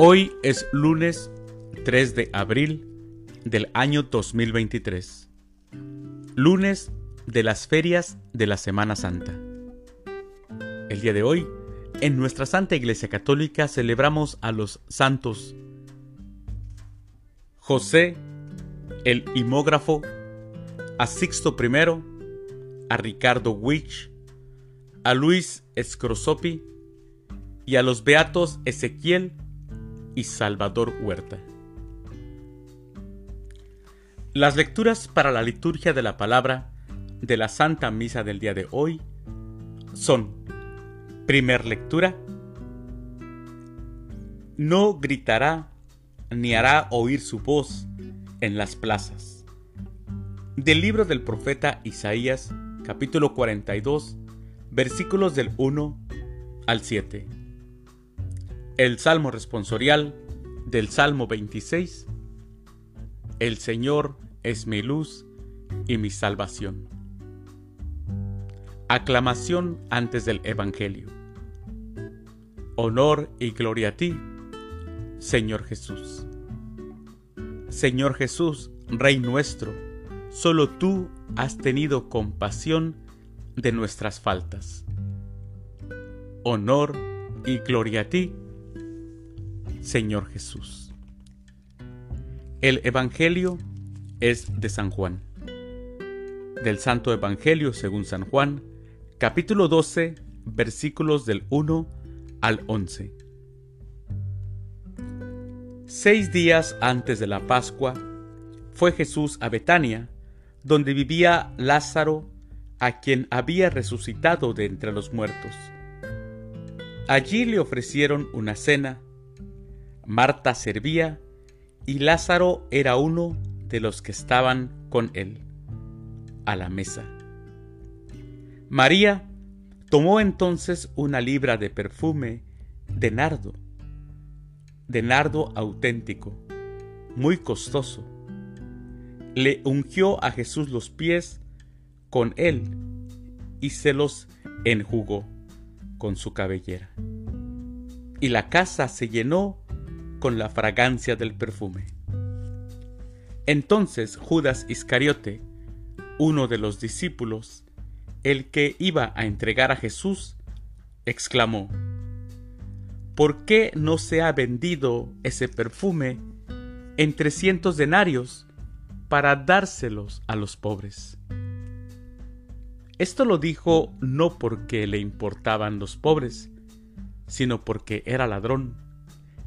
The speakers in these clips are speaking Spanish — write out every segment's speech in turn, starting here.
Hoy es lunes 3 de abril del año 2023. Lunes de las ferias de la Semana Santa. El día de hoy, en nuestra Santa Iglesia Católica celebramos a los santos José, el imógrafo, a Sixto I, a Ricardo Witch, a Luis Scrosopi y a los beatos Ezequiel y Salvador Huerta. Las lecturas para la liturgia de la palabra de la Santa Misa del día de hoy son, primer lectura, no gritará ni hará oír su voz en las plazas. Del libro del profeta Isaías, capítulo 42, versículos del 1 al 7 el Salmo responsorial del Salmo 26. El Señor es mi luz y mi salvación. Aclamación antes del Evangelio. Honor y gloria a ti, Señor Jesús. Señor Jesús, Rey nuestro, solo tú has tenido compasión de nuestras faltas. Honor y gloria a ti, Señor Jesús. El Evangelio es de San Juan. Del Santo Evangelio según San Juan, capítulo 12, versículos del 1 al 11. Seis días antes de la Pascua, fue Jesús a Betania, donde vivía Lázaro, a quien había resucitado de entre los muertos. Allí le ofrecieron una cena, Marta servía y Lázaro era uno de los que estaban con él a la mesa. María tomó entonces una libra de perfume de nardo, de nardo auténtico, muy costoso. Le ungió a Jesús los pies con él y se los enjugó con su cabellera. Y la casa se llenó con la fragancia del perfume. Entonces Judas Iscariote, uno de los discípulos, el que iba a entregar a Jesús, exclamó, ¿Por qué no se ha vendido ese perfume en trescientos denarios para dárselos a los pobres? Esto lo dijo no porque le importaban los pobres, sino porque era ladrón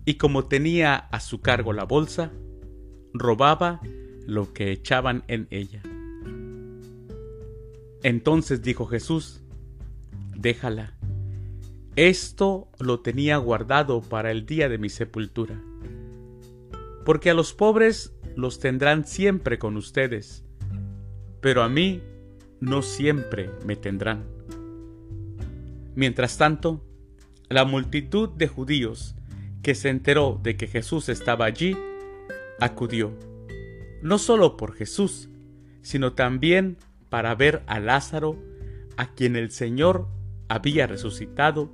y como tenía a su cargo la bolsa, robaba lo que echaban en ella. Entonces dijo Jesús, déjala, esto lo tenía guardado para el día de mi sepultura, porque a los pobres los tendrán siempre con ustedes, pero a mí no siempre me tendrán. Mientras tanto, la multitud de judíos que se enteró de que Jesús estaba allí, acudió, no solo por Jesús, sino también para ver a Lázaro, a quien el Señor había resucitado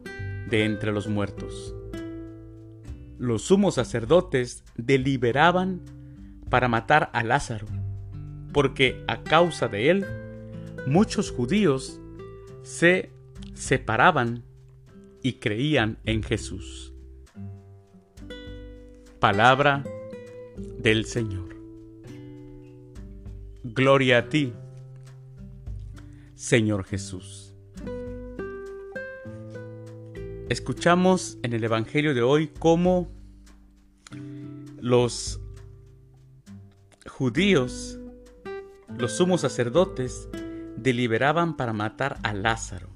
de entre los muertos. Los sumos sacerdotes deliberaban para matar a Lázaro, porque a causa de él muchos judíos se separaban y creían en Jesús. Palabra del Señor. Gloria a ti, Señor Jesús. Escuchamos en el Evangelio de hoy cómo los judíos, los sumos sacerdotes, deliberaban para matar a Lázaro.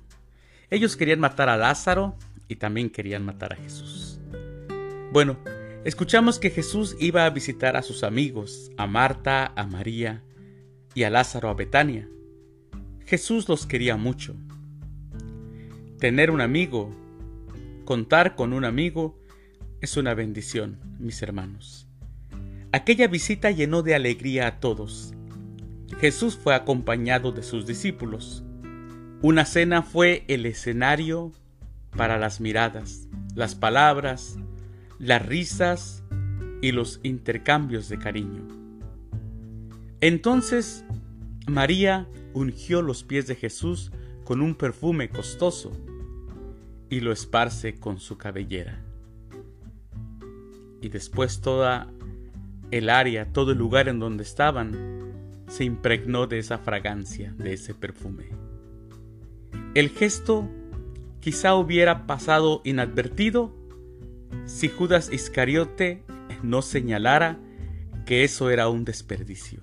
Ellos querían matar a Lázaro y también querían matar a Jesús. Bueno, Escuchamos que Jesús iba a visitar a sus amigos, a Marta, a María y a Lázaro a Betania. Jesús los quería mucho. Tener un amigo, contar con un amigo, es una bendición, mis hermanos. Aquella visita llenó de alegría a todos. Jesús fue acompañado de sus discípulos. Una cena fue el escenario para las miradas, las palabras, las risas y los intercambios de cariño. Entonces María ungió los pies de Jesús con un perfume costoso y lo esparce con su cabellera. Y después toda el área, todo el lugar en donde estaban, se impregnó de esa fragancia, de ese perfume. El gesto quizá hubiera pasado inadvertido si Judas Iscariote no señalara que eso era un desperdicio.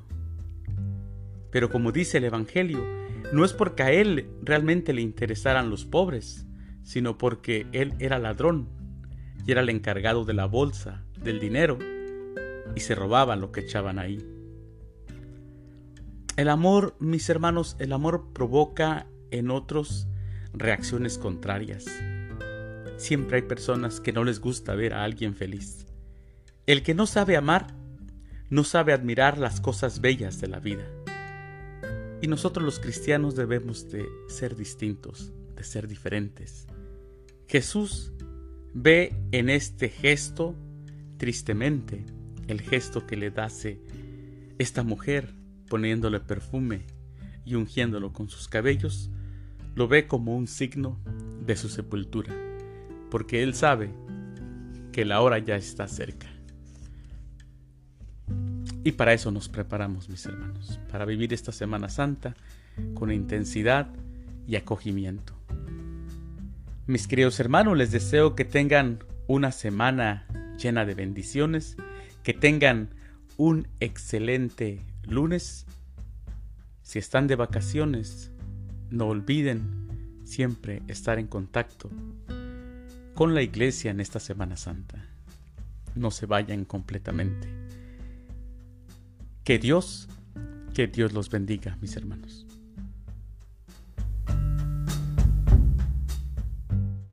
Pero como dice el Evangelio, no es porque a él realmente le interesaran los pobres, sino porque él era ladrón y era el encargado de la bolsa, del dinero, y se robaba lo que echaban ahí. El amor, mis hermanos, el amor provoca en otros reacciones contrarias. Siempre hay personas que no les gusta ver a alguien feliz. El que no sabe amar, no sabe admirar las cosas bellas de la vida. Y nosotros los cristianos debemos de ser distintos, de ser diferentes. Jesús ve en este gesto, tristemente, el gesto que le dace esta mujer poniéndole perfume y ungiéndolo con sus cabellos, lo ve como un signo de su sepultura, porque él sabe que la hora ya está cerca. Y para eso nos preparamos, mis hermanos, para vivir esta Semana Santa con intensidad y acogimiento. Mis queridos hermanos, les deseo que tengan una semana llena de bendiciones, que tengan un excelente lunes. Si están de vacaciones, no olviden siempre estar en contacto con la iglesia en esta Semana Santa. No se vayan completamente. Que Dios, que Dios los bendiga, mis hermanos.